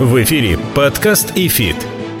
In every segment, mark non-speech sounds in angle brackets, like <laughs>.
В эфире подкаст «ИФИТ».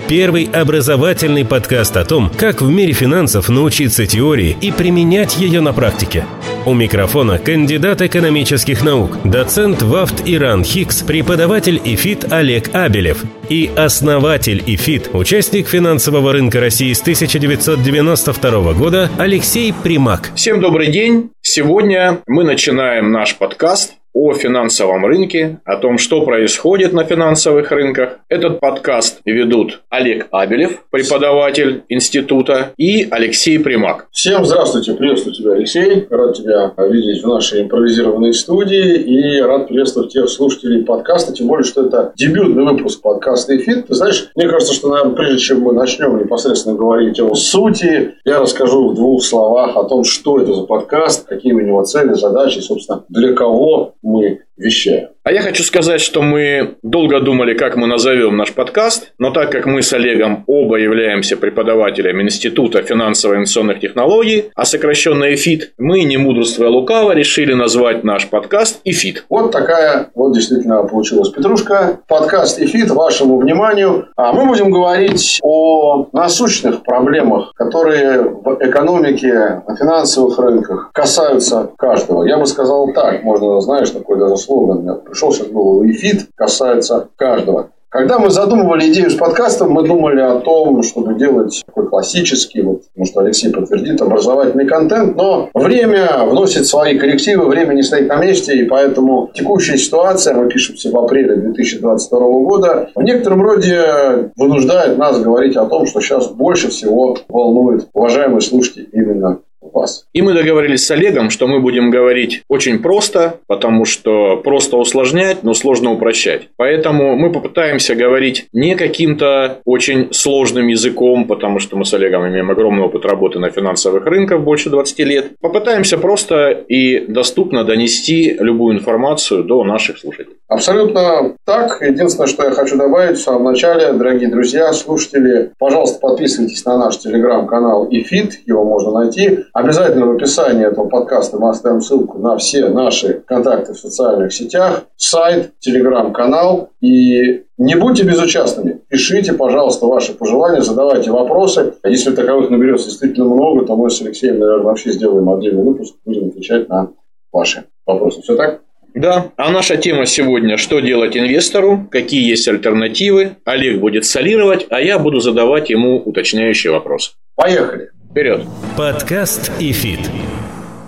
Первый образовательный подкаст о том, как в мире финансов научиться теории и применять ее на практике. У микрофона кандидат экономических наук, доцент ВАВТ и РАНХиГС, преподаватель ИФИТ Олег Абелев и основатель ИФИТ, участник финансового рынка России с 1992 года Алексей Примак. Всем добрый день! Сегодня мы начинаем наш подкаст о финансовом рынке, о том, что происходит на финансовых рынках. Этот подкаст ведут Олег Абелев, преподаватель института, и Алексей Примак. Всем здравствуйте, приветствую тебя, Алексей. Рад тебя видеть в нашей импровизированной студии и рад приветствовать тех слушателей подкаста, тем более, что это дебютный выпуск подкаста «Эфит». Ты знаешь, мне кажется, что, наверное, прежде чем мы начнем непосредственно говорить о сути, я расскажу в двух словах о том, что это за подкаст, какие у него цели, задачи, собственно, для кого мы вещаем. А я хочу сказать, что мы долго думали, как мы назовем наш подкаст, но так как мы с Олегом оба являемся преподавателями Института финансово-инвестиционных технологий, а сокращенно ЭФИТ, мы, не мудрствуя лукаво, решили назвать наш подкаст ЭФИТ. Вот такая вот действительно получилась петрушка. Подкаст ЭФИТ вашему вниманию. А мы будем говорить о насущных проблемах, которые в экономике, на финансовых рынках касаются каждого. Я бы сказал так, можно, знаешь, такой даже слоган пришел сейчас в голову, и фит касается каждого. Когда мы задумывали идею с подкастом, мы думали о том, чтобы делать такой классический, вот, может, Алексей подтвердит, образовательный контент, но время вносит свои коррективы, время не стоит на месте, и поэтому текущая ситуация, мы пишемся в апреле 2022 года, в некотором роде вынуждает нас говорить о том, что сейчас больше всего волнует уважаемые слушатели именно вас. И мы договорились с Олегом, что мы будем говорить очень просто, потому что просто усложнять, но сложно упрощать. Поэтому мы попытаемся говорить не каким-то очень сложным языком, потому что мы с Олегом имеем огромный опыт работы на финансовых рынках больше 20 лет. Попытаемся просто и доступно донести любую информацию до наших слушателей. Абсолютно так. Единственное, что я хочу добавить в самом начале, дорогие друзья, слушатели, пожалуйста, подписывайтесь на наш телеграм-канал ИФИТ, его можно найти. Обязательно в описании этого подкаста мы оставим ссылку на все наши контакты в социальных сетях, сайт, телеграм-канал. И не будьте безучастными. Пишите, пожалуйста, ваши пожелания, задавайте вопросы. Если таковых наберется действительно много, то мы с Алексеем, наверное, вообще сделаем отдельный выпуск, будем отвечать на ваши вопросы. Все так? Да, а наша тема сегодня «Что делать инвестору?», какие есть альтернативы. Олег будет солировать, а я буду задавать ему уточняющие вопросы. Поехали! Вперед! Подкаст «Эфит».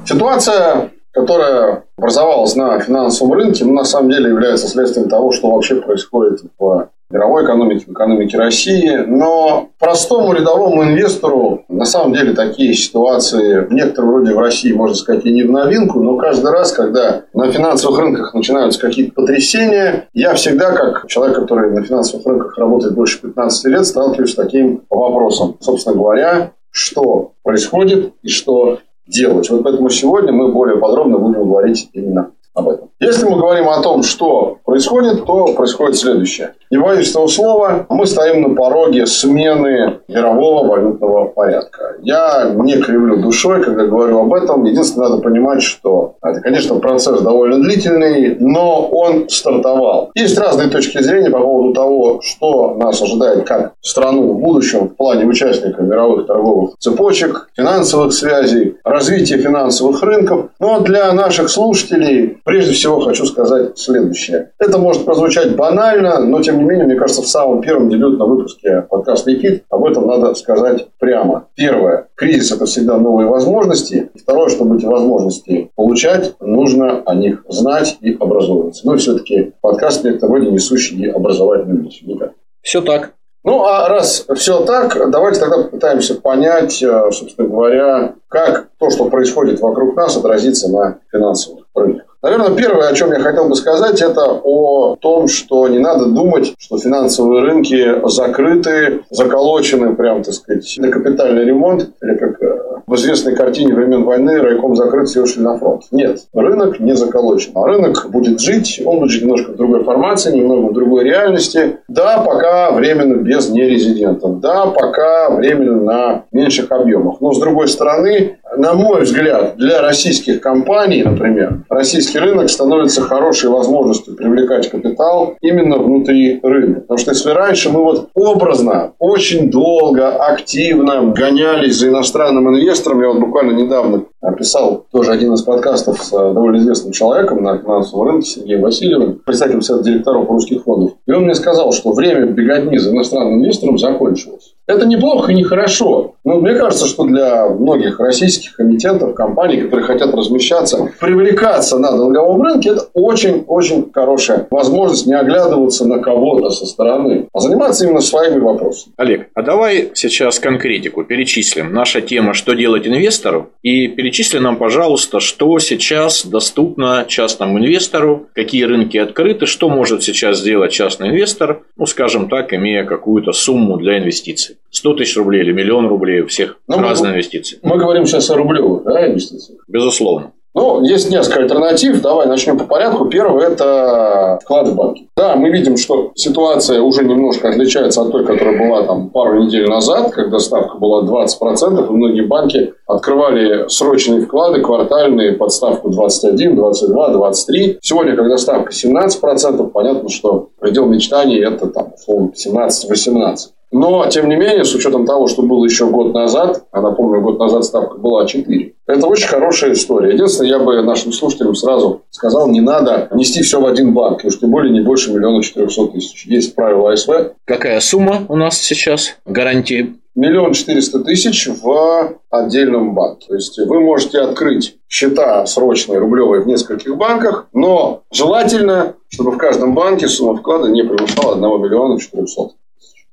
Ситуация, которая образовалась на финансовом рынке, на самом деле является следствием того, что вообще происходит в мировой экономике, в экономике России. Но простому рядовому инвестору на самом деле такие ситуации в некотором роде в России, можно сказать, и не в новинку, но каждый раз, когда на финансовых рынках начинаются какие-то потрясения, я всегда, как человек, который на финансовых рынках работает больше 15 лет, сталкиваюсь с таким вопросом. Собственно говоря, что происходит и что делать. Вот поэтому сегодня мы более подробно будем говорить именно об этом. Если мы говорим о том, что происходит, то происходит следующее. Не боюсь этого слова, мы стоим на пороге смены мирового валютного порядка. Я не кривлю душой, когда говорю об этом. Единственное, надо понимать, что это, конечно, процесс довольно длительный, но он стартовал. Есть разные точки зрения по поводу того, что нас ожидает как страну в будущем в плане участника мировых торговых цепочек, финансовых связей, развития финансовых рынков. Но для наших слушателей прежде всего хочу сказать следующее. Это может прозвучать банально, но тем не менее, мне кажется, в самом первом дебютном выпуске подкаста «Ликвид» об этом надо сказать прямо. Первое. Кризис – это всегда новые возможности. И второе, чтобы эти возможности получать, нужно о них знать и образовываться. Ну и все-таки подкаст в некотором роде несущий и образовательную миссию. Никак. Все так. Ну, а раз все так, давайте тогда попытаемся понять, э, собственно говоря, как то, что происходит вокруг нас, отразится на финансовых рынках. Наверное, первое, о чем я хотел бы сказать, это о том, что не надо думать, что финансовые рынки закрыты, заколочены, прям, так сказать, на капитальный ремонт, или как э, в известной картине времен войны райком закрыт, все ушли на фронт. Нет, рынок не заколочен. А рынок будет жить, он будет жить немножко в другой формации, немного в другой реальности. Да, пока временно без нерезидентов. Да, пока временно на меньших объемах. Но, с другой стороны, на мой взгляд, для российских компаний, например, российский рынок становится хорошей возможностью привлекать капитал именно внутри рынка. Потому что если раньше мы вот образно, очень долго, активно гонялись за иностранным инвестором, я вот буквально недавно описал тоже один из подкастов с э, довольно известным человеком на финансовом рынке, Сергеем Васильевым, представителем Совета директоров русских фондов. И он мне сказал, что время беготни за иностранным инвестором закончилось. Это неплохо и нехорошо. Но мне кажется, что для многих российских эмитентов, компаний, которые хотят размещаться, привлекаться на долговом рынке, это очень-очень хорошая возможность не оглядываться на кого-то со стороны, а заниматься именно своими вопросами. Олег, а давай сейчас конкретику перечислим. Наша тема «Что делать инвестору?» и перечисли нам, пожалуйста, что сейчас доступно частному инвестору, какие рынки открыты, что может сейчас сделать частный инвестор, ну, скажем так, имея какую-то сумму для инвестиций. 100 тысяч рублей или миллион рублей у всех ну, разные мы, инвестиции. Мы говорим сейчас о рублевых да, инвестициях. Безусловно. Ну, есть несколько альтернатив. Давай начнем по порядку. Первый – это вклады в банки. Да, мы видим, что ситуация уже немножко отличается от той, которая была там пару недель назад, когда ставка была 20%, и многие банки открывали срочные вклады, квартальные, под ставку 21, 22, 23. Сегодня, когда ставка 17%, понятно, что предел мечтаний – это там, условно, 17-18. Но, тем не менее, с учетом того, что было еще год назад, а напомню, год назад ставка была 4, это очень хорошая история. Единственное, я бы нашим слушателям сразу сказал, не надо нести все в один банк, уж тем более не больше миллиона четырехсот тысяч. Есть правила АСВ. Какая сумма у нас сейчас гарантии? Миллион четыреста тысяч в отдельном банке. То есть вы можете открыть счета срочные рублевые в нескольких банках, но желательно, чтобы в каждом банке сумма вклада не превышала 1 миллиона 400.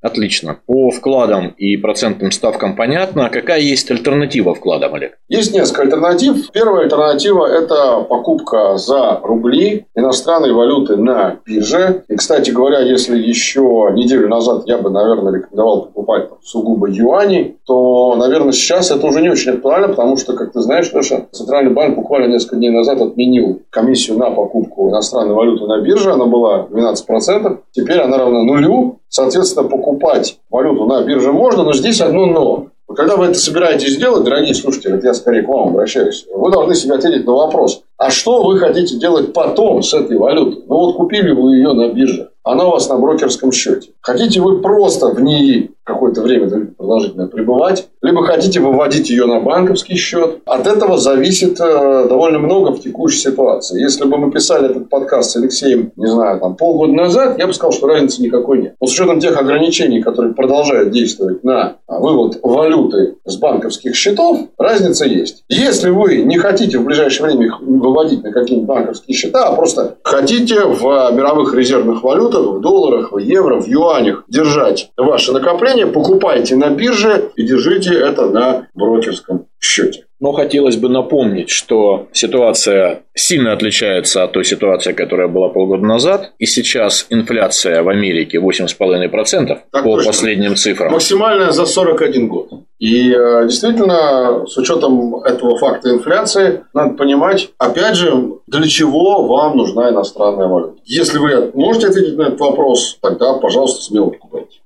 Отлично. По вкладам и процентным ставкам понятно. А какая есть альтернатива вкладам, Олег? Есть несколько альтернатив. Первая альтернатива – это покупка за рубли иностранной валюты на бирже. И, кстати говоря, если еще неделю назад я бы, наверное, рекомендовал покупать сугубо юани, то, наверное, сейчас это уже не очень актуально, потому что, как ты знаешь, Леша, Центральный банк буквально несколько дней назад отменил комиссию на покупку иностранной валюты на бирже. Она была 12%. Теперь она равна нулю. Соответственно, покупать валюту на бирже можно, но здесь одно но. Когда вы это собираетесь сделать, дорогие слушатели, это я скорее к вам обращаюсь, вы должны себе ответить на вопрос, а что вы хотите делать потом с этой валютой? Ну вот купили вы ее на бирже, она у вас на брокерском счете. Хотите вы просто в ней какое-то время продолжительно пребывать, либо хотите выводить ее на банковский счет. От этого зависит э, довольно много в текущей ситуации. Если бы мы писали этот подкаст с Алексеем, не знаю, там полгода назад, я бы сказал, что разницы никакой нет. Но с учетом тех ограничений, которые продолжают действовать на вывод валюты с банковских счетов, разница есть. Если вы не хотите в ближайшее время их выводить на какие-нибудь банковские счета, а просто хотите в мировых резервных валютах, в долларах, в евро, в юанях держать ваши накопления, покупайте на бирже и держите это на брокерском счете. Но хотелось бы напомнить, что ситуация сильно отличается от той ситуации, которая была полгода назад. И сейчас инфляция в Америке 8,5% так по точно. последним цифрам. Максимальная за 41 год. И э, действительно, с учетом этого факта инфляции, надо понимать, опять же, для чего вам нужна иностранная валюта. Если вы можете ответить на этот вопрос, тогда, пожалуйста, смело.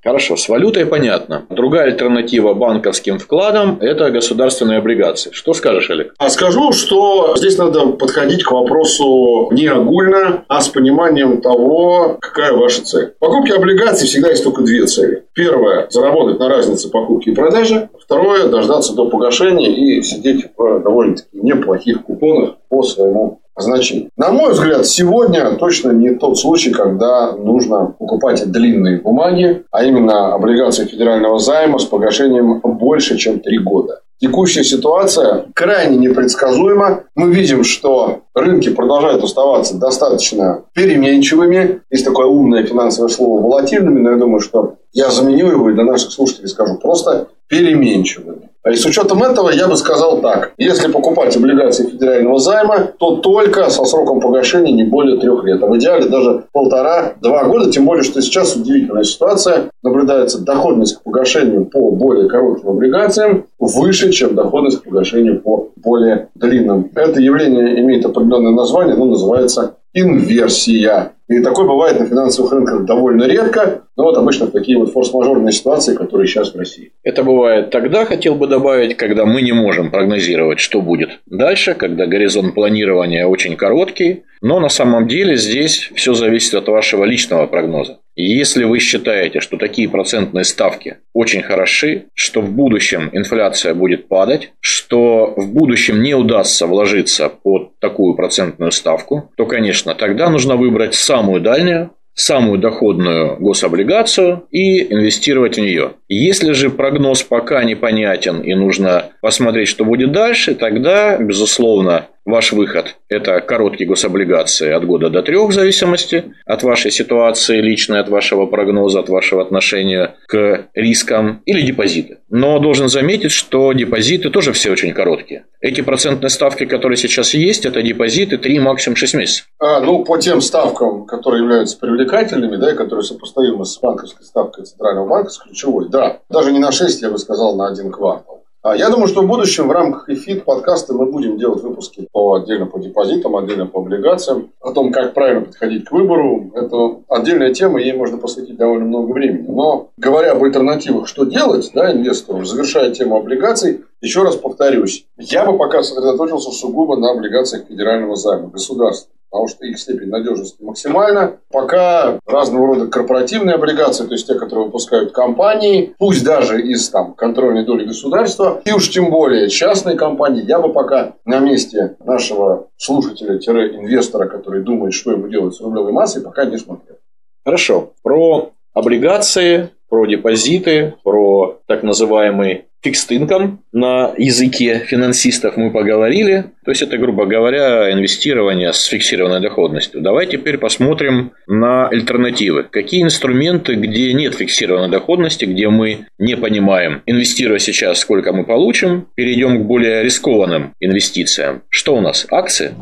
Хорошо, с валютой понятно. Другая альтернатива банковским вкладам – это государственные облигации. Что скажешь, Олег? А скажу, что здесь надо подходить к вопросу не огульно, а с пониманием того, какая ваша цель. Покупки облигаций всегда есть только две цели. Первое – заработать на разнице покупки и продажи. Второе – дождаться до погашения и сидеть в довольно-таки неплохих купонах по своему значению. На мой взгляд, сегодня точно не тот случай, когда нужно покупать длинные бумаги, а именно облигации федерального займа с погашением больше, чем три года. Текущая ситуация крайне непредсказуема. Мы видим, что рынки продолжают оставаться достаточно переменчивыми. Есть такое умное финансовое слово волатильными, но я думаю, что я заменю его и для наших слушателей скажу просто переменчивыми. И с учетом этого я бы сказал так. Если покупать облигации федерального займа, то только со сроком погашения не более трех лет. А в идеале даже полтора-два года. Тем более, что сейчас удивительная ситуация. Наблюдается доходность к погашению по более коротким облигациям выше, чем доходность к погашению по более длинным. Это явление имеет определенное название, оно называется инверсия. И такое бывает на финансовых рынках довольно редко, но вот обычно такие вот форс-мажорные ситуации, которые сейчас в России. Это бывает тогда, хотел бы добавить, когда мы не можем прогнозировать, что будет дальше, когда горизонт планирования очень короткий, но на самом деле здесь все зависит от вашего личного прогноза. И если вы считаете, что такие процентные ставки очень хороши, что в будущем инфляция будет падать, что в будущем не удастся вложиться под такую процентную ставку, то, конечно, тогда нужно выбрать самую дальнюю, самую доходную гособлигацию и инвестировать в нее. Если же прогноз пока непонятен и нужно посмотреть, что будет дальше, тогда, безусловно, Ваш выход – это короткие гособлигации от года до трех, в зависимости от вашей ситуации личной, от вашего прогноза, от вашего отношения к рискам или депозиты. Но должен заметить, что депозиты тоже все очень короткие. Эти процентные ставки, которые сейчас есть, это депозиты 3, максимум 6 месяцев. А, ну, по тем ставкам, которые являются привлекательными, да, и которые сопоставимы с банковской ставкой Центрального банка, с ключевой, да, даже не на 6, я бы сказал, на один квартал. А я думаю, что в будущем в рамках EFIT подкаста мы будем делать выпуски по отдельно по депозитам, отдельно по облигациям, о том, как правильно подходить к выбору. Это отдельная тема, ей можно посвятить довольно много времени. Но говоря об альтернативах, что делать да, инвестору, завершая тему облигаций, еще раз повторюсь, я бы пока сосредоточился сугубо на облигациях федерального займа, государства потому что их степень надежности максимальна. Пока разного рода корпоративные облигации, то есть те, которые выпускают компании, пусть даже из там, контрольной доли государства, и уж тем более частные компании, я бы пока на месте нашего слушателя-инвестора, который думает, что ему делать с рублевой массой, пока не смотрел. Хорошо. Про облигации, про депозиты, про так называемый фикст инком на языке финансистов мы поговорили. То есть это, грубо говоря, инвестирование с фиксированной доходностью. Давай теперь посмотрим на альтернативы. Какие инструменты, где нет фиксированной доходности, где мы не понимаем, инвестируя сейчас, сколько мы получим, перейдем к более рискованным инвестициям. Что у нас? Акции?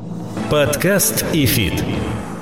Подкаст ИФИТ.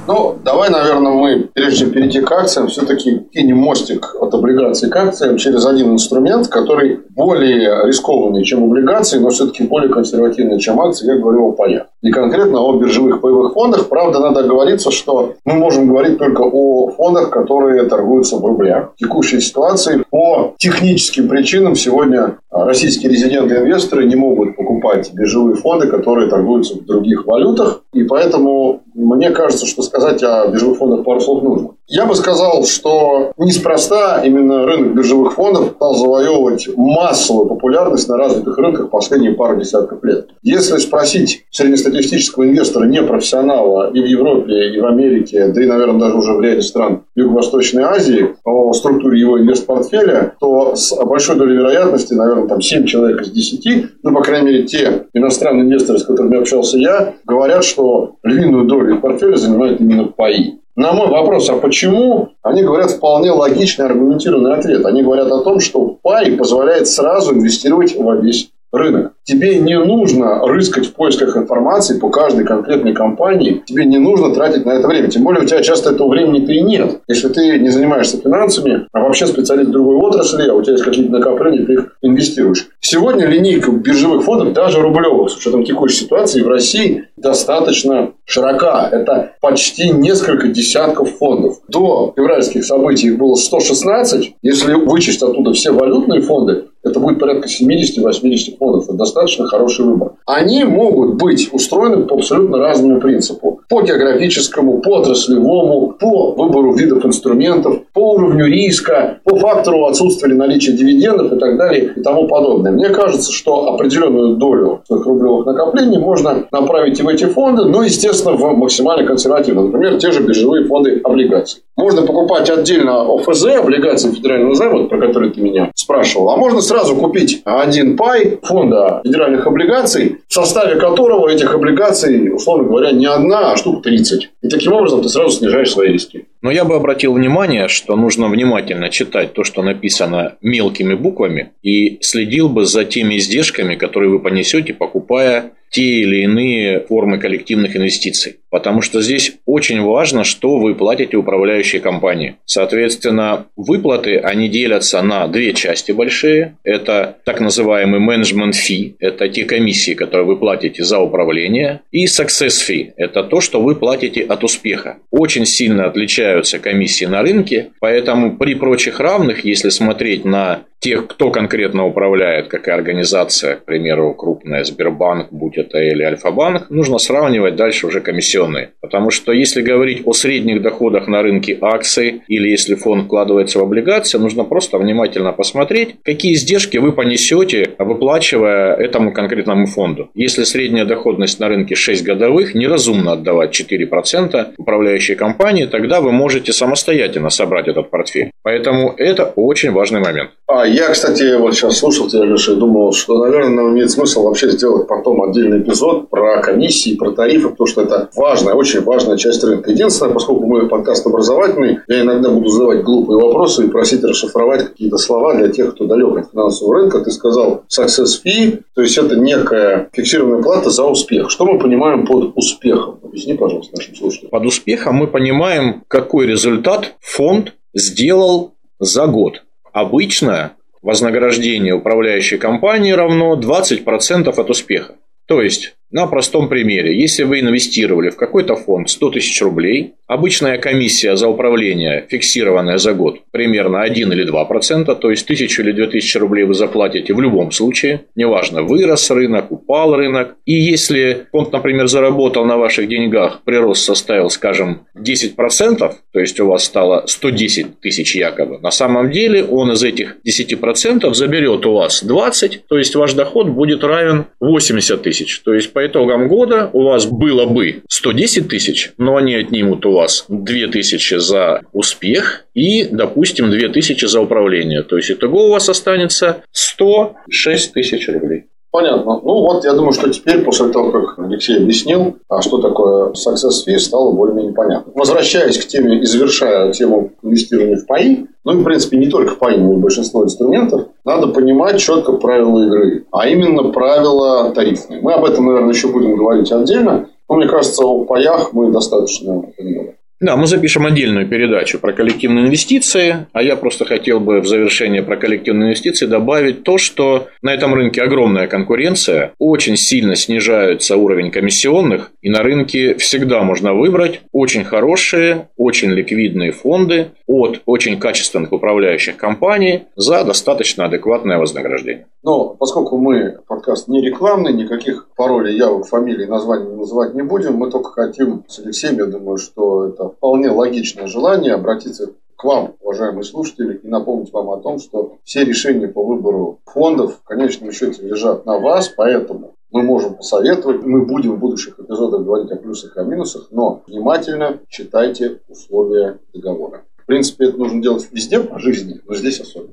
Ну, давай, наверное, мы, прежде чем перейти к акциям, все-таки кинем мостик от облигаций к акциям через один инструмент, который более рискованный, чем облигации, но все-таки более консервативный, чем акции. Я говорю о паях. И конкретно о биржевых паевых фондах. Правда, надо оговориться, что мы можем говорить только о фондах, которые торгуются в рублях. В текущей ситуации по техническим причинам сегодня российские резиденты-инвесторы не могут покупать биржевые фонды, которые торгуются в других валютах. И поэтому мне кажется, что сказать о биржевых фондах пару слов нужно. Я бы сказал, что неспроста именно рынок биржевых фондов стал завоевывать массовую популярность на развитых рынках последние пару десятков лет. Если спросить среднестатистического инвестора, не профессионала и в Европе, и в Америке, да и, наверное, даже уже в ряде стран Юго-Восточной Азии о структуре его инвестпортфеля, то с большой долей вероятности, наверное, там 7 человек из 10, ну, по крайней мере, те иностранные инвесторы, с которыми общался я, говорят, что львиную долю портфеля занимают именно паи. На мой вопрос, а почему, они говорят вполне логичный аргументированный ответ. Они говорят о том, что пай позволяет сразу инвестировать во весь рынок. Тебе не нужно рыскать в поисках информации по каждой конкретной компании. Тебе не нужно тратить на это время. Тем более у тебя часто этого времени-то и нет. Если ты не занимаешься финансами, а вообще специалист другой отрасли, а у тебя есть какие-то накопления, ты их инвестируешь. Сегодня линейка биржевых фондов, даже рублевых, с учетом текущей ситуации в России, достаточно широка. Это почти несколько десятков фондов. До февральских событий их было 116. Если вычесть оттуда все валютные фонды, это будет порядка 70-80 фондов. Это достаточно хороший выбор. Они могут быть устроены по абсолютно разному принципу. По географическому, по отраслевому, по выбору видов инструментов, по уровню риска, по фактору отсутствия или наличия дивидендов и так далее и тому подобное. Мне кажется, что определенную долю своих рублевых накоплений можно направить и в эти фонды, но, естественно, в максимально консервативно. Например, те же биржевые фонды облигаций. Можно покупать отдельно ОФЗ, облигации федерального займа, про которые ты меня спрашивал, а можно сразу сразу купить один пай фонда федеральных облигаций, в составе которого этих облигаций, условно говоря, не одна, а штук 30. И таким образом ты сразу снижаешь свои риски. Но я бы обратил внимание, что нужно внимательно читать то, что написано мелкими буквами, и следил бы за теми издержками, которые вы понесете, покупая те или иные формы коллективных инвестиций. Потому что здесь очень важно, что вы платите управляющей компании. Соответственно, выплаты, они делятся на две части большие. Это так называемый management fee, это те комиссии, которые вы платите за управление. И success fee, это то, что вы платите от успеха. Очень сильно отличаются комиссии на рынке, поэтому при прочих равных, если смотреть на тех, кто конкретно управляет, какая организация, к примеру, крупная Сбербанк, будь это или Альфа-банк, нужно сравнивать дальше уже комиссионные. Потому что если говорить о средних доходах на рынке акций или если фонд вкладывается в облигации, нужно просто внимательно посмотреть, какие издержки вы понесете, выплачивая этому конкретному фонду. Если средняя доходность на рынке 6 годовых, неразумно отдавать 4% управляющей компании, тогда вы можете самостоятельно собрать этот портфель. Поэтому это очень важный момент. А я, кстати, вот сейчас слушал тебя, Леша, и думал, что, наверное, нам имеет смысл вообще сделать потом отдельный эпизод про комиссии, про тарифы, потому что это важная, очень важная часть рынка. Единственное, поскольку мы подкаст образовательный, я иногда буду задавать глупые вопросы и просить расшифровать какие-то слова для тех, кто далек от финансового рынка. Ты сказал success fee, то есть это некая фиксированная плата за успех. Что мы понимаем под успехом? Объясни, пожалуйста, нашим слушателям. Под успехом мы понимаем, какой результат фонд сделал за год. Обычно вознаграждение управляющей компании равно 20% от успеха. То есть, на простом примере, если вы инвестировали в какой-то фонд 100 тысяч рублей, Обычная комиссия за управление, фиксированная за год, примерно 1 или 2%, то есть 1000 или 2000 рублей вы заплатите в любом случае, неважно, вырос рынок, упал рынок. И если фонд, например, заработал на ваших деньгах, прирост составил, скажем, 10%, то есть у вас стало 110 тысяч якобы, на самом деле он из этих 10% заберет у вас 20, то есть ваш доход будет равен 80 тысяч. То есть по итогам года у вас было бы 110 тысяч, но они отнимут у вас 2000 за успех и, допустим, 2000 за управление. То есть, итого у вас останется 106 тысяч рублей. Понятно. Ну вот, я думаю, что теперь, после того, как Алексей объяснил, а что такое success fee, стало более-менее понятно. Возвращаясь к теме и завершая тему инвестирования в паи, ну и, в принципе, не только паи, но и большинство инструментов, надо понимать четко правила игры, а именно правила тарифные. Мы об этом, наверное, еще будем говорить отдельно, но мне кажется, о паях мы достаточно понимаем. Да, мы запишем отдельную передачу про коллективные инвестиции, а я просто хотел бы в завершение про коллективные инвестиции добавить то, что на этом рынке огромная конкуренция, очень сильно снижается уровень комиссионных, и на рынке всегда можно выбрать очень хорошие, очень ликвидные фонды от очень качественных управляющих компаний за достаточно адекватное вознаграждение. Но поскольку мы подкаст не рекламный, никаких паролей, явок, фамилий, названий называть не будем, мы только хотим с Алексеем, я думаю, что это вполне логичное желание обратиться к вам, уважаемые слушатели, и напомнить вам о том, что все решения по выбору фондов в конечном счете лежат на вас, поэтому мы можем посоветовать, мы будем в будущих эпизодах говорить о плюсах и о минусах, но внимательно читайте условия договора. В принципе, это нужно делать везде по жизни, но здесь особенно.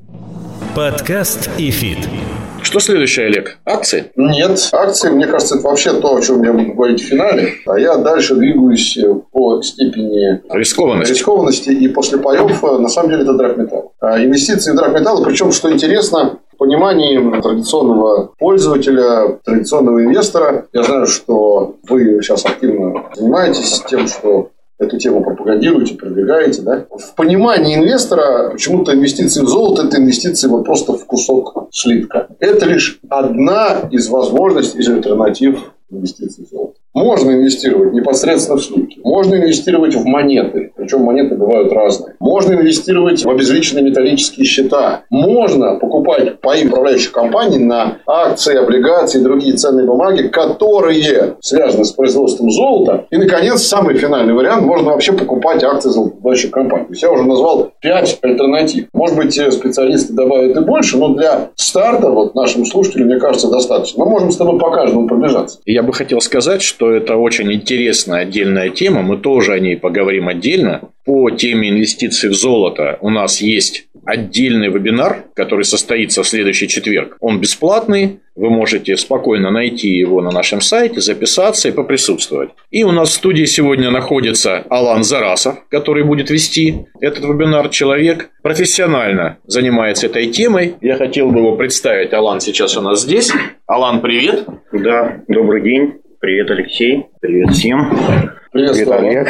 Подкаст и фит. Что следующее, Олег? Акции? Нет, акции, мне кажется, это вообще то, о чем я буду говорить в финале. А я дальше двигаюсь по степени рискованности. рискованности и после паев, на самом деле, это драгметалл. А инвестиции в драгметаллы, причем, что интересно, в понимании традиционного пользователя, традиционного инвестора, я знаю, что вы сейчас активно занимаетесь тем, что эту тему пропагандируете, продвигаете, да? В понимании инвестора почему-то инвестиции в золото – это инвестиции вот просто в кусок слитка. Это лишь одна из возможностей, из альтернатив инвестиций в золото. Можно инвестировать непосредственно в слитки. Можно инвестировать в монеты. Причем монеты бывают разные. Можно инвестировать в обезличенные металлические счета. Можно покупать паи управляющих компаний на акции, облигации и другие ценные бумаги, которые связаны с производством золота. И, наконец, самый финальный вариант. Можно вообще покупать акции золотодобывающих компаний. Я уже назвал 5 альтернатив. Может быть, специалисты добавят и больше, но для старта вот нашим слушателям, мне кажется, достаточно. Мы можем с тобой по каждому пробежаться. Я бы хотел сказать, что это очень интересная отдельная тема, мы тоже о ней поговорим отдельно. По теме инвестиций в золото у нас есть отдельный вебинар, который состоится в следующий четверг. Он бесплатный, вы можете спокойно найти его на нашем сайте, записаться и поприсутствовать. И у нас в студии сегодня находится Алан Зарасов, который будет вести этот вебинар. Человек профессионально занимается этой темой. Я хотел бы его представить. Алан сейчас у нас здесь. Алан, привет. Да, добрый день. Привет, Алексей. Привет всем. Привет, Привет Олег.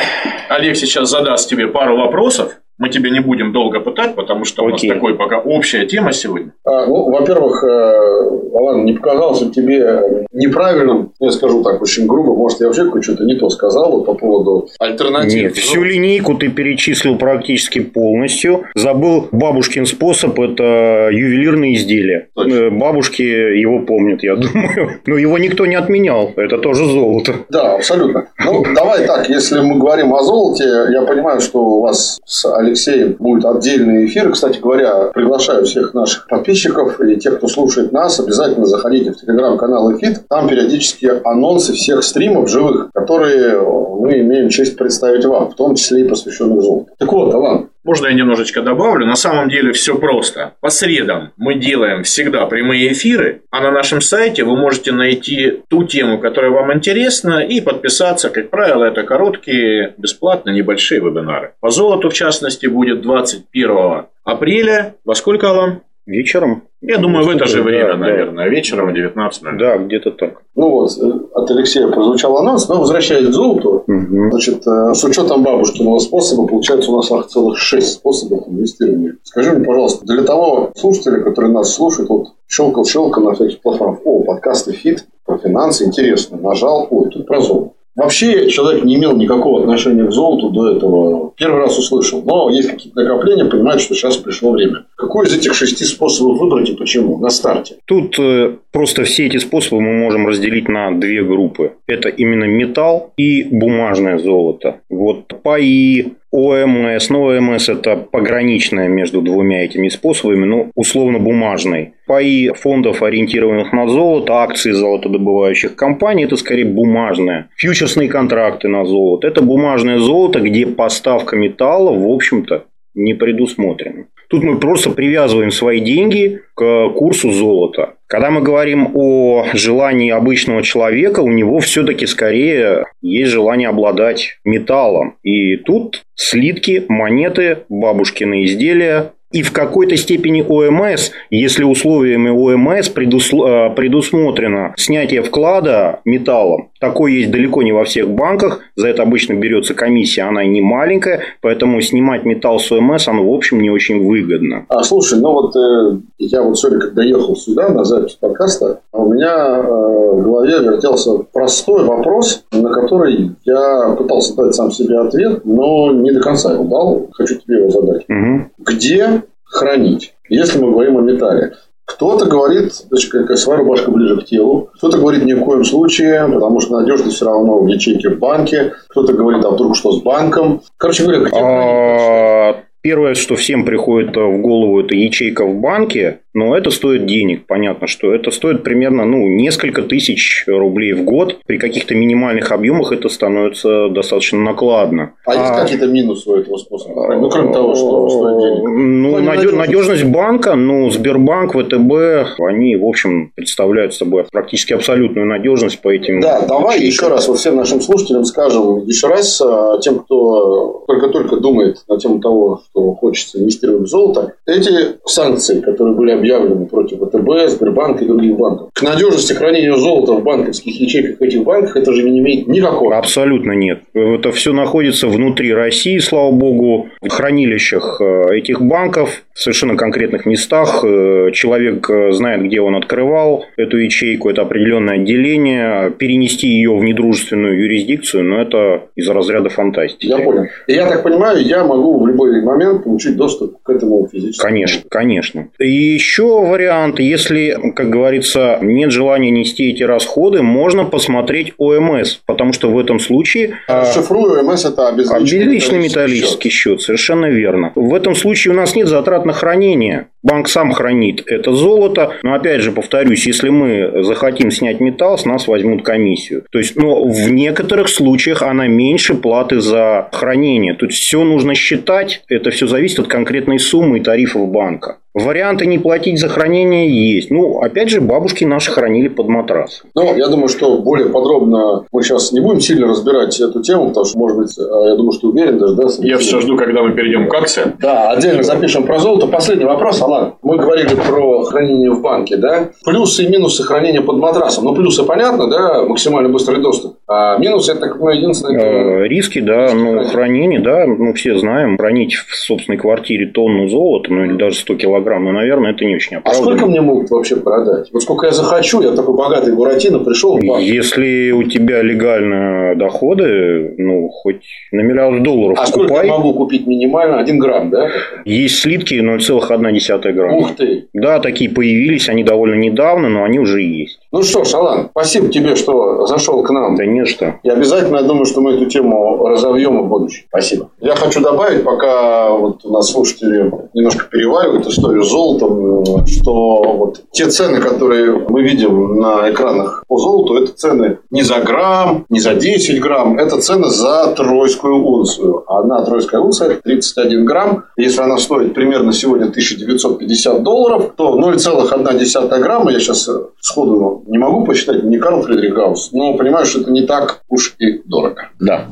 Олег сейчас задаст тебе пару вопросов. Мы тебя не будем долго пытать, потому что Окей. у нас такой пока общая тема сегодня. А, ну, во-первых, э, Алан, не показался тебе неправильным, я скажу так очень грубо, может, я вообще что-то не то сказал вот, по поводу альтернатив. Нет, всю линейку ты перечислил практически полностью. Забыл бабушкин способ, это ювелирные изделия. Точно. Э, бабушки его помнят, я <laughs> думаю. Но его никто не отменял, это тоже золото. Да, абсолютно. Ну, давай так, если мы говорим о золоте, я понимаю, что у вас с Алексеем будет отдельный эфир. Кстати говоря, приглашаю всех наших подписчиков и тех, кто слушает нас, обязательно заходите в телеграм-канал Эфит. Там периодически анонсы всех стримов живых, которые мы имеем честь представить вам, в том числе и посвященных золоту. Так вот, Алан, можно я немножечко добавлю? На самом деле все просто. По средам мы делаем всегда прямые эфиры, а на нашем сайте вы можете найти ту тему, которая вам интересна, и подписаться. Как правило, это короткие, бесплатные, небольшие вебинары. По золоту, в частности, будет 21 апреля. Во сколько, Алан? Вечером. Я думаю, в это же время, да, наверное, да. вечером 19.00. Да, где-то так. Ну вот, э, от Алексея прозвучал анонс, но возвращаясь к золоту, угу. значит, э, с учетом бабушкиного способа, получается у нас целых шесть способов инвестирования. Скажи мне, пожалуйста, для того слушателя, который нас слушает, вот щелкал-щелкал на всяких платформах, о, подкаст ИФИТ про финансы, интересно, нажал, ой, тут про золото. Вообще человек не имел никакого отношения к золоту до этого. Первый раз услышал. Но есть какие-то накопления, понимает, что сейчас пришло время. Какой из этих шести способов выбрать и почему? На старте. Тут э, просто все эти способы мы можем разделить на две группы. Это именно металл и бумажное золото. Вот паи, ОМС. Ну, ОМС – это пограничное между двумя этими способами, ну, условно бумажный. Паи фондов, ориентированных на золото, акции золотодобывающих компаний – это скорее бумажное. Фьючерсные контракты на золото – это бумажное золото, где поставка металла, в общем-то, не предусмотрена. Тут мы просто привязываем свои деньги к курсу золота. Когда мы говорим о желании обычного человека, у него все-таки скорее есть желание обладать металлом. И тут слитки, монеты, бабушкины изделия и в какой-то степени ОМС, если условиями ОМС э, предусмотрено снятие вклада металлом. Такое есть далеко не во всех банках. За это обычно берется комиссия, она не маленькая, поэтому снимать металл с ОМС, оно, в общем, не очень выгодно. А слушай, ну вот э, я вот сегодня, когда ехал сюда на запись подкаста, у меня э, в голове вертелся простой вопрос, на который я пытался дать сам себе ответ, но не до конца его дал. Хочу тебе его задать. Угу. Где хранить? Если мы говорим о металле. Кто-то говорит, значит, как своя рубашка ближе к телу. Кто-то говорит ни в коем случае, потому что надежность все равно в ячейке в банке. Кто-то говорит, а вдруг что с банком. Короче говоря, где хранить? Первое, что всем приходит в голову, это ячейка в банке, но это стоит денег. Понятно, что это стоит примерно ну, несколько тысяч рублей в год. При каких-то минимальных объемах это становится достаточно накладно. А, а есть какие-то минусы у этого способа? Ну, кроме того, что стоит денег. Ну, надежность. надежность банка, ну, Сбербанк, ВТБ, они, в общем, представляют собой практически абсолютную надежность по этим Да, давай еще раз вот всем нашим слушателям скажем еще раз, а, тем, кто только-только думает на тему того, что хочется инвестировать в золото, эти санкции, которые были объявлены против ВТБ, Сбербанка и других банков, к надежности хранения золота в банковских ячейках этих банках это же не имеет никакого. Абсолютно нет. Это все находится внутри России, слава богу, в хранилищах э, этих банков, в совершенно конкретных местах. Э, человек э, знает, где он открывал эту ячейку, это определенное отделение. Перенести ее в недружественную юрисдикцию, но это из разряда фантастики. Я понял. И я так понимаю, я могу в любой момент получить доступ к этому физически. Конечно, конечно. И еще вариант, если, как говорится, нет желания нести эти расходы, можно посмотреть ОМС, потому что в этом случае... А, Шифрую ОМС это обезличенный, обезличенный металлический счет. счет. Совершенно верно. В этом случае у нас нет затрат на хранение. Банк сам хранит это золото. Но опять же, повторюсь, если мы захотим снять металл, с нас возьмут комиссию. То есть, но в некоторых случаях она меньше платы за хранение. Тут все нужно считать. Это все зависит от конкретной суммы и тарифов банка. Варианты не платить за хранение есть. Ну, опять же, бабушки наши хранили под матрасом. Ну, я думаю, что более подробно мы сейчас не будем сильно разбирать эту тему, потому что, может быть, а, я думаю, что уверен даже, да? Я все жду, когда мы перейдем к акциям. Да, отдельно запишем про золото. Последний вопрос, Алан. Мы говорили про хранение в банке, да? Плюсы и минусы хранения под матрасом. Ну, плюсы понятно, да, максимально быстрый доступ. А минус, это, так, ну, единственное... Это... Риски, да, ну, хранение, да, мы все знаем. Хранить в собственной квартире тонну золота, ну, или даже 100 килограмм килограмм, но, наверное, это не очень оправданно. А сколько мне могут вообще продать? Вот сколько я захочу, я такой богатый Буратино, пришел в банк. Если у тебя легально доходы, ну, хоть на миллиард долларов А сколько я могу купить минимально? Один грамм, да? Есть слитки 0,1 грамма. Ух ты! Да, такие появились, они довольно недавно, но они уже есть. Ну что ж, Алан, спасибо тебе, что зашел к нам. Да не что. И обязательно, я думаю, что мы эту тему разовьем в будущем. Спасибо. Я хочу добавить, пока вот у нас слушатели немножко переваривают историю с золотом, что вот те цены, которые мы видим на экранах по золоту, это цены не за грамм, не за 10 грамм, это цены за тройскую унцию. Одна тройская унция – это 31 грамм. Если она стоит примерно сегодня 1950 долларов, то 0,1 грамма, я сейчас сходу не могу посчитать, не Карл Фридрих Гаусс, но понимаю, что это не так уж и дорого. Да.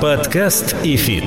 Подкаст ИФИТ.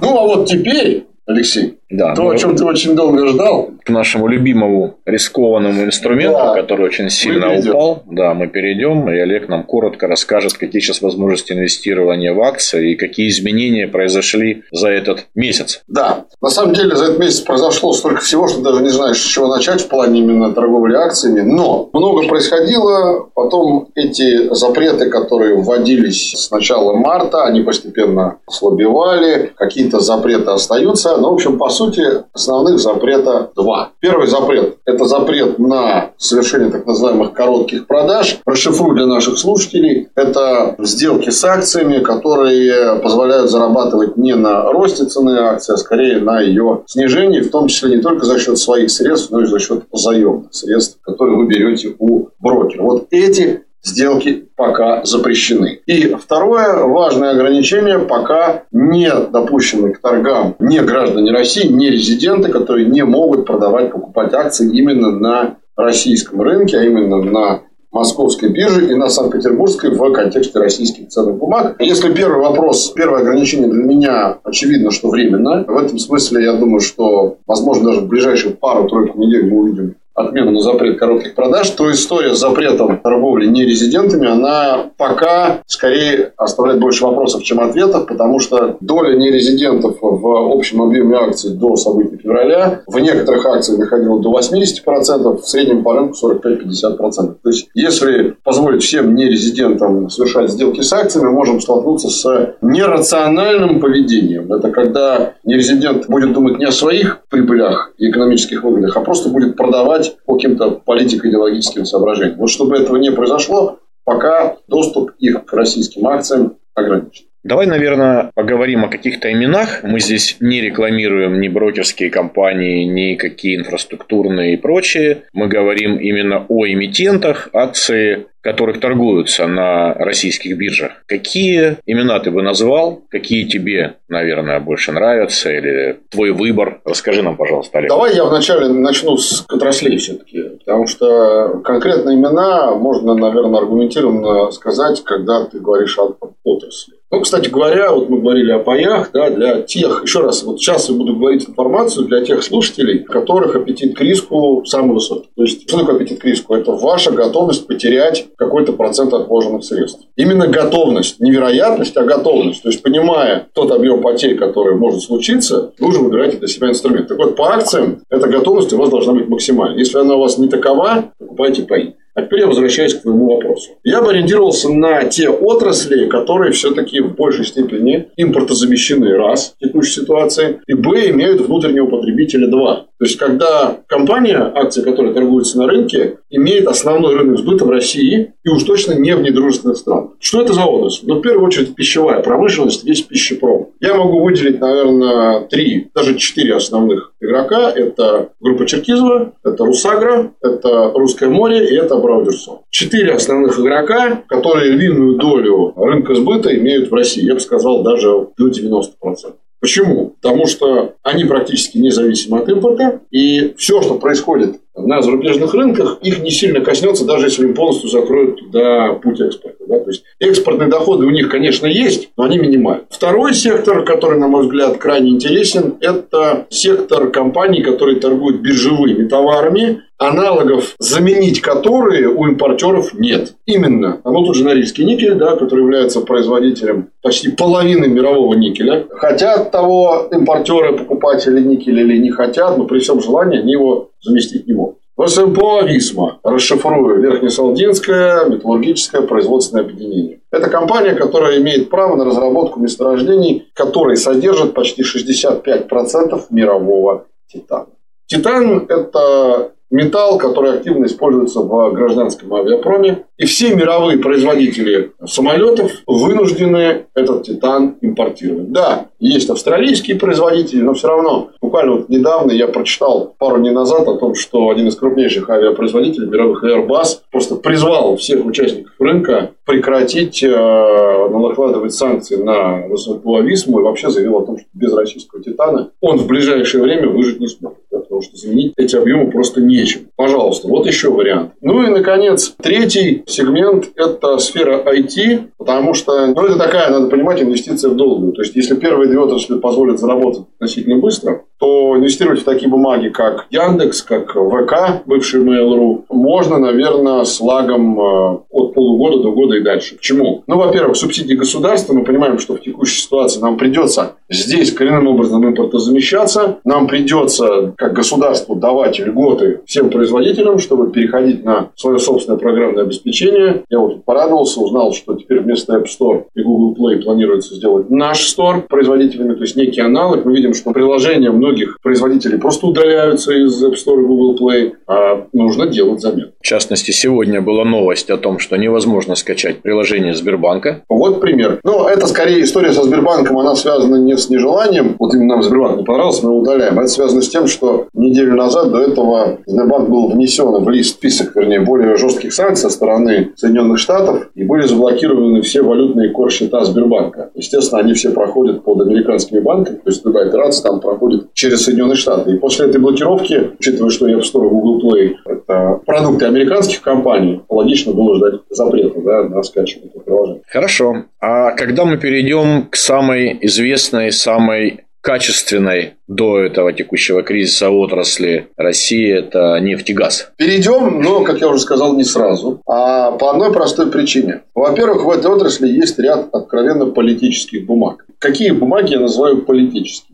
Ну, а вот теперь, Алексей, да, то, о чем ты очень долго ждал, к нашему любимому рискованному инструменту, да. который очень сильно упал. Да, мы перейдем, и Олег нам коротко расскажет, какие сейчас возможности инвестирования в акции и какие изменения произошли за этот месяц. Да, на самом деле за этот месяц произошло столько всего, что даже не знаешь, с чего начать в плане именно торговли акциями. Но много происходило, потом эти запреты, которые вводились с начала марта, они постепенно ослабевали, какие-то запреты остаются. Но, в общем, по сути, основных запрета два. Первый запрет – это запрет на совершение так называемых коротких продаж. Расшифрую для наших слушателей. Это сделки с акциями, которые позволяют зарабатывать не на росте цены акции, а скорее на ее снижении, в том числе не только за счет своих средств, но и за счет заемных средств, которые вы берете у брокера. Вот эти сделки пока запрещены. И второе важное ограничение, пока не допущены к торгам не граждане России, не резиденты, которые не могут продавать, покупать акции именно на российском рынке, а именно на московской бирже и на Санкт-Петербургской в контексте российских ценных бумаг. Если первый вопрос, первое ограничение для меня очевидно, что временно. В этом смысле я думаю, что, возможно, даже в ближайшие пару-тройку недель мы увидим отмену запрет коротких продаж, то история с запретом торговли нерезидентами, она пока скорее оставляет больше вопросов, чем ответов, потому что доля нерезидентов в общем объеме акций до событий февраля в некоторых акциях доходила до 80%, в среднем по рынку 45-50%. То есть, если позволить всем нерезидентам совершать сделки с акциями, мы можем столкнуться с нерациональным поведением. Это когда нерезидент будет думать не о своих прибылях и экономических выгодах, а просто будет продавать продавать по каким-то политико-идеологическим соображениям. Вот чтобы этого не произошло, пока доступ их к российским акциям ограничен. Давай, наверное, поговорим о каких-то именах. Мы здесь не рекламируем ни брокерские компании, ни какие инфраструктурные и прочие. Мы говорим именно о эмитентах, акции которых торгуются на российских биржах. Какие имена ты бы назвал? Какие тебе, наверное, больше нравятся? Или твой выбор? Расскажи нам, пожалуйста, Олег. Давай я вначале начну с отраслей все-таки. Потому что конкретные имена можно, наверное, аргументированно сказать, когда ты говоришь о отрасли. Ну, кстати говоря, вот мы говорили о паях, да, для тех, еще раз, вот сейчас я буду говорить информацию для тех слушателей, у которых аппетит к риску самый высокий. То есть, что такое аппетит к риску? Это ваша готовность потерять какой-то процент отложенных средств. Именно готовность, не вероятность, а готовность. То есть, понимая тот объем потерь, который может случиться, вы уже выбираете для себя инструмент. Так вот, по акциям эта готовность у вас должна быть максимальной. Если она у вас не такова, покупайте паи. А теперь я возвращаюсь к твоему вопросу. Я бы ориентировался на те отрасли, которые все-таки в большей степени импортозамещены, раз, в текущей ситуации, и, б, имеют внутреннего потребителя, два. То есть, когда компания, акции которой торгуются на рынке, имеет основной рынок сбыта в России и уж точно не в недружественных странах. Что это за отрасль? Ну, в первую очередь, пищевая промышленность, весь пищепром. Я могу выделить, наверное, три, даже четыре основных игрока. Это группа Черкизова, это Русагра, это Русское море и это Браудерсон. Четыре основных игрока, которые львиную долю рынка сбыта имеют в России. Я бы сказал, даже до 90%. Почему? Потому что они практически независимы от импорта, и все, что происходит на зарубежных рынках, их не сильно коснется, даже если им полностью закроют туда путь экспорта. Да? То есть экспортные доходы у них, конечно, есть, но они минимальны. Второй сектор, который, на мой взгляд, крайне интересен, это сектор компаний, которые торгуют биржевыми товарами, аналогов, заменить которые у импортеров нет. Именно. А ну тут же Норильский никель, да, который является производителем почти половины мирового никеля. Хотят того импортеры, покупатели никеля или не хотят, но при всем желании они его заместить не могут. ВСМПО расшифрую, Верхнесалдинское металлургическое производственное объединение. Это компания, которая имеет право на разработку месторождений, которые содержат почти 65% мирового титана. Титан – это металл, который активно используется в гражданском авиапроме. И все мировые производители самолетов вынуждены этот титан импортировать. Да, есть австралийские производители, но все равно. Буквально вот недавно я прочитал пару дней назад о том, что один из крупнейших авиапроизводителей мировых Airbus просто призвал всех участников рынка прекратить э, накладывать санкции на Висму и вообще заявил о том, что без российского титана он в ближайшее время выжить не сможет. потому что заменить эти объемы просто нечем. Пожалуйста, вот еще вариант. Ну и, наконец, третий сегмент – это сфера IT, потому что ну, это такая, надо понимать, инвестиция в долгую. То есть, если первые две отрасли позволят заработать относительно быстро, то инвестировать в такие бумаги, как Яндекс, как ВК, бывший Mail.ru, можно, наверное, с лагом э, от полугода до года и дальше. Почему? Ну, во-первых, субсидии государства. Мы понимаем, что в текущей ситуации нам придется здесь коренным образом импортозамещаться. Нам придется, как государству, давать льготы всем производителям, чтобы переходить на свое собственное программное обеспечение. Я вот порадовался, узнал, что теперь вместо App Store и Google Play планируется сделать наш Store производителями, то есть некий аналог. Мы видим, что приложения многих производителей просто удаляются из App Store и Google Play, а нужно делать замену. В частности, сегодня была новость о том, что невозможно скачать приложение Сбербанка. Вот пример. Но это скорее история со Сбербанком, она связана не с нежеланием, вот именно нам Сбербанк не понравился, мы его удаляем. Это связано с тем, что неделю назад до этого Сбербанк был внесен в лист, список, вернее, более жестких санкций со стороны Соединенных Штатов, и были заблокированы все валютные кор-счета Сбербанка. Естественно, они все проходят под американскими банками, то есть любая операция там проходит через Соединенные Штаты. И после этой блокировки, учитывая, что App Store и Google Play – это продукты американских компаний, логично было ждать запрета да, на скачивание этого приложения. Хорошо. А когда мы перейдем к самой известной, самой качественной до этого текущего кризиса отрасли России – это нефть и газ. Перейдем, но, как я уже сказал, не сразу, а по одной простой причине. Во-первых, в этой отрасли есть ряд откровенно политических бумаг. Какие бумаги я называю политическими?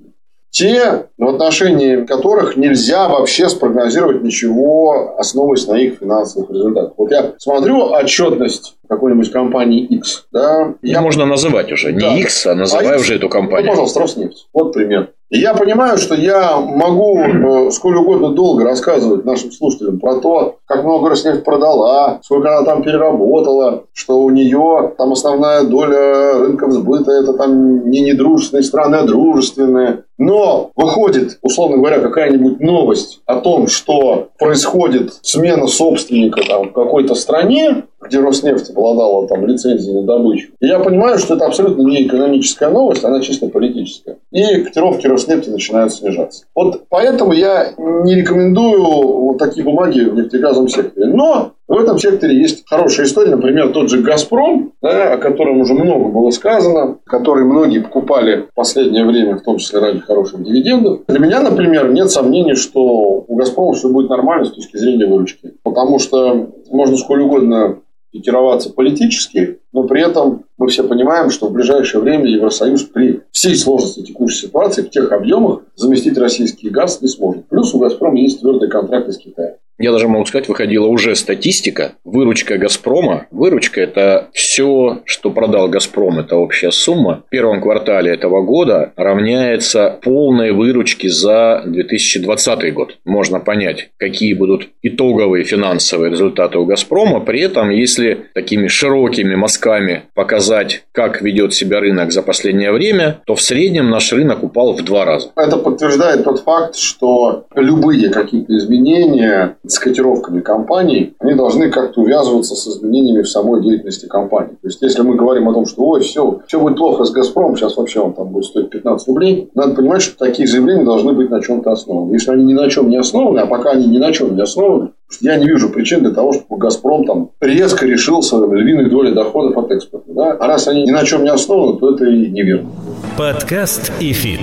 Те, в отношении которых нельзя вообще спрогнозировать ничего, основываясь на их финансовых результатах. Вот я смотрю отчетность какой-нибудь компании X. Да, я... Можно называть уже. Не да. X, а называй а уже эту компанию. Ну, пожалуйста, Роснефть. Вот пример. И я понимаю, что я могу э, сколь угодно долго рассказывать нашим слушателям про то, как много Роснефть продала, сколько она там переработала, что у нее там основная доля рынков сбыта это там не недружественные страны, а дружественные. Но выходит, условно говоря, какая-нибудь новость о том, что происходит смена собственника там, в какой-то стране, где Роснефть обладала там лицензией на добычу. И я понимаю, что это абсолютно не экономическая новость, она чисто политическая. И котировки Роснефти начинают снижаться. Вот поэтому я не рекомендую вот такие бумаги в нефтегазовом секторе. Но в этом секторе есть хорошая история. Например, тот же «Газпром», да, о котором уже много было сказано, который многие покупали в последнее время, в том числе ради хороших дивидендов. Для меня, например, нет сомнений, что у «Газпрома» все будет нормально с точки зрения выручки. Потому что можно сколь угодно пикироваться политически, но при этом мы все понимаем, что в ближайшее время Евросоюз при всей сложности текущей ситуации в тех объемах заместить российский газ не сможет. Плюс у «Газпрома» есть твердые контракты с Китаем. Я даже могу сказать, выходила уже статистика, выручка «Газпрома». Выручка – это все, что продал «Газпром», это общая сумма. В первом квартале этого года равняется полной выручке за 2020 год. Можно понять, какие будут итоговые финансовые результаты у «Газпрома». При этом, если такими широкими мазками показать, как ведет себя рынок за последнее время, то в среднем наш рынок упал в два раза. Это подтверждает тот факт, что любые какие-то изменения с котировками компаний, они должны как-то увязываться с изменениями в самой деятельности компании. То есть, если мы говорим о том, что ой, все, все будет плохо с Газпромом, сейчас вообще он там будет стоить 15 рублей, надо понимать, что такие заявления должны быть на чем-то основаны. Если они ни на чем не основаны, а пока они ни на чем не основаны, я не вижу причин для того, чтобы «Газпром» там резко решился львиной доли доходов от экспорта. Да? А раз они ни на чем не основаны, то это и неверно. Подкаст и фит.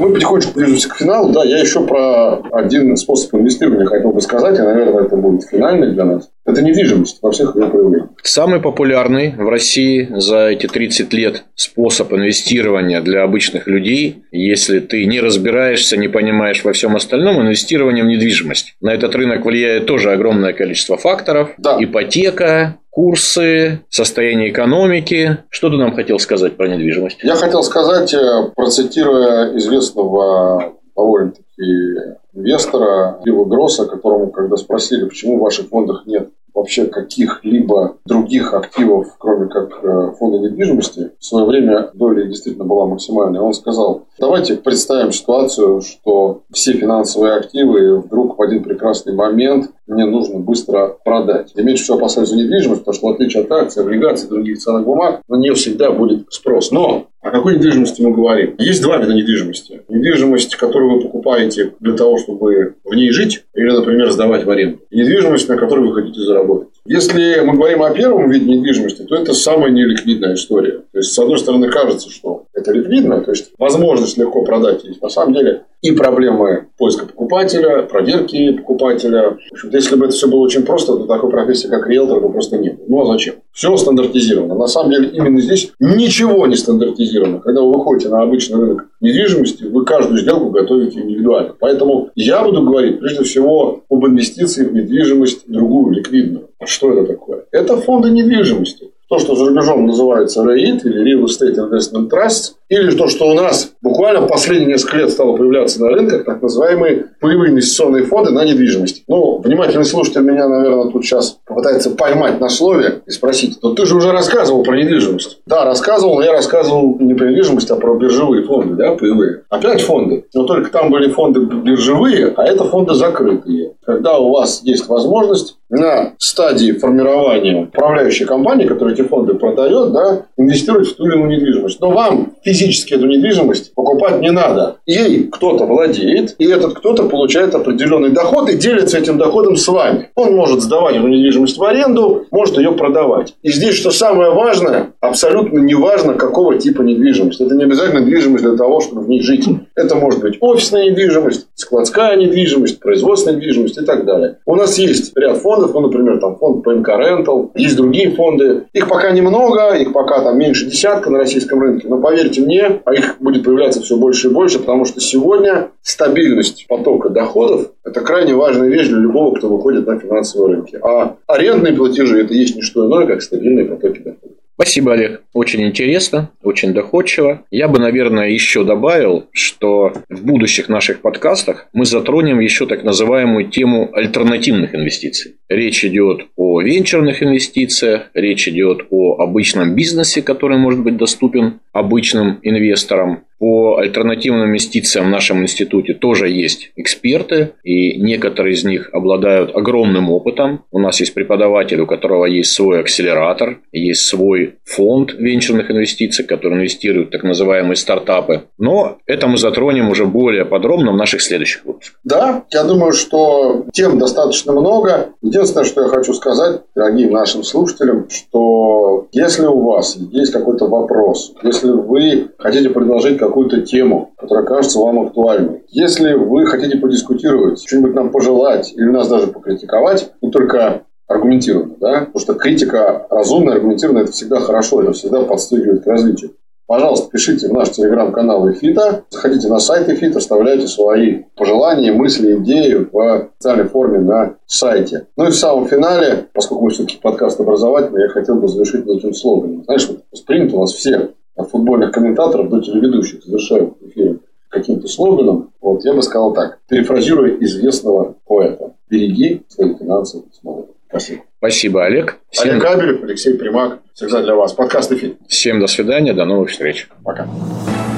Мы потихонечку движемся к финалу. Да, я еще про один способ инвестирования хотел бы сказать, и, наверное, это будет финальный для нас. Это недвижимость во всех ее проявлениях. Самый популярный в России за эти 30 лет способ инвестирования для обычных людей, если ты не разбираешься, не понимаешь во всем остальном, инвестирование в недвижимость. На этот рынок влияет тоже огромное количество факторов. Да. Ипотека, курсы, состояние экономики. Что ты нам хотел сказать про недвижимость? Я хотел сказать, э, процитируя известного довольно-таки инвестора Билла Гросса, которому, когда спросили, почему в ваших фондах нет вообще каких-либо других активов, кроме как э, фонда недвижимости, в свое время доля действительно была максимальная. Он сказал, давайте представим ситуацию, что все финансовые активы вдруг в один прекрасный момент мне нужно быстро продать. Я меньше всего опасаюсь за недвижимость, потому что в отличие от акций, облигаций других ценных бумаг, на нее всегда будет спрос. Но о какой недвижимости мы говорим? Есть два вида недвижимости. Недвижимость, которую вы покупаете для того, чтобы в ней жить, или, например, сдавать в аренду. И недвижимость, на которой вы хотите заработать. Если мы говорим о первом виде недвижимости, то это самая неликвидная история. То есть, с одной стороны, кажется, что это ликвидно, то есть возможность легко продать есть. На самом деле и проблемы поиска покупателя, проверки покупателя. В общем если бы это все было очень просто, то такой профессии, как риэлтор, бы просто не было. Ну а зачем? Все стандартизировано. На самом деле, именно здесь ничего не стандартизировано. Когда вы выходите на обычный рынок недвижимости, вы каждую сделку готовите индивидуально. Поэтому я буду говорить прежде всего об инвестиции в недвижимость другую, ликвидную. А что это такое? Это фонды недвижимости то, что за рубежом называется REIT или Real Estate Investment Trust, или то, что у нас буквально последние несколько лет стало появляться на рынках, так называемые паевые инвестиционные фонды на недвижимость. Ну, внимательный слушатель меня, наверное, тут сейчас попытается поймать на слове и спросить, но ты же уже рассказывал про недвижимость. Да, рассказывал, но я рассказывал не про недвижимость, а про биржевые фонды, да, паевые. Опять фонды. Но только там были фонды биржевые, а это фонды закрытые. Когда у вас есть возможность на стадии формирования управляющей компании, которая эти фонды продает, да, инвестировать в ту или иную недвижимость. Но вам физически эту недвижимость покупать не надо. Ей кто-то владеет, и этот кто-то получает определенный доход и делится этим доходом с вами. Он может сдавать эту недвижимость в аренду, может ее продавать. И здесь, что самое важное, абсолютно не важно, какого типа недвижимость. Это не обязательно недвижимость для того, чтобы в ней жить. Это может быть офисная недвижимость, складская недвижимость, производственная недвижимость и так далее. У нас есть ряд фондов, ну, например, там фонд PMK Rental, есть другие фонды. Их пока немного, их пока там меньше десятка на российском рынке, но поверьте мне, а их будет появляться все больше и больше, потому что сегодня стабильность потока доходов – это крайне важная вещь для любого, кто выходит на финансовые рынки. А арендные платежи – это есть не что иное, как стабильные потоки доходов. Спасибо, Олег. Очень интересно, очень доходчиво. Я бы, наверное, еще добавил, что в будущих наших подкастах мы затронем еще так называемую тему альтернативных инвестиций. Речь идет о венчурных инвестициях, речь идет о обычном бизнесе, который может быть доступен обычным инвесторам. По альтернативным инвестициям в нашем институте тоже есть эксперты, и некоторые из них обладают огромным опытом. У нас есть преподаватель, у которого есть свой акселератор, есть свой фонд венчурных инвестиций, который инвестирует в так называемые стартапы. Но это мы затронем уже более подробно в наших следующих выпусках. Да, я думаю, что тем достаточно много. Единственное, что я хочу сказать, дорогим нашим слушателям, что если у вас есть какой-то вопрос, если вы хотите предложить какую-то тему, которая кажется вам актуальной. Если вы хотите подискутировать, что-нибудь нам пожелать или нас даже покритиковать, не только аргументированно, да? потому что критика разумная, аргументированная – это всегда хорошо, это всегда подстегивает к развитию. пожалуйста, пишите в наш телеграм-канал Эфита, заходите на сайт Эфита, оставляйте свои пожелания, мысли, идеи в специальной форме на сайте. Ну и в самом финале, поскольку мы все-таки подкаст образовательный, я хотел бы завершить неким слоганом. Знаешь, вот принято у нас все от футбольных комментаторов до телеведущих завершают эфир каким-то слоганом. Вот я бы сказал так, перефразируя известного поэта. Береги свои финансы смолоду. Спасибо. Спасибо, Олег. Всем... Олег Кабелев, Алексей Примак. Всегда для вас. Подкаст «ИФИТ». Всем до свидания, до новых встреч. Пока.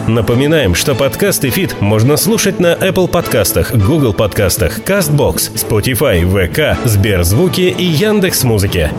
Напоминаем, что подкаст «ИФИТ» можно слушать на Apple подкастах, Google подкастах, CastBox, Spotify, VK, Сберзвуки и Яндекс.Музыке.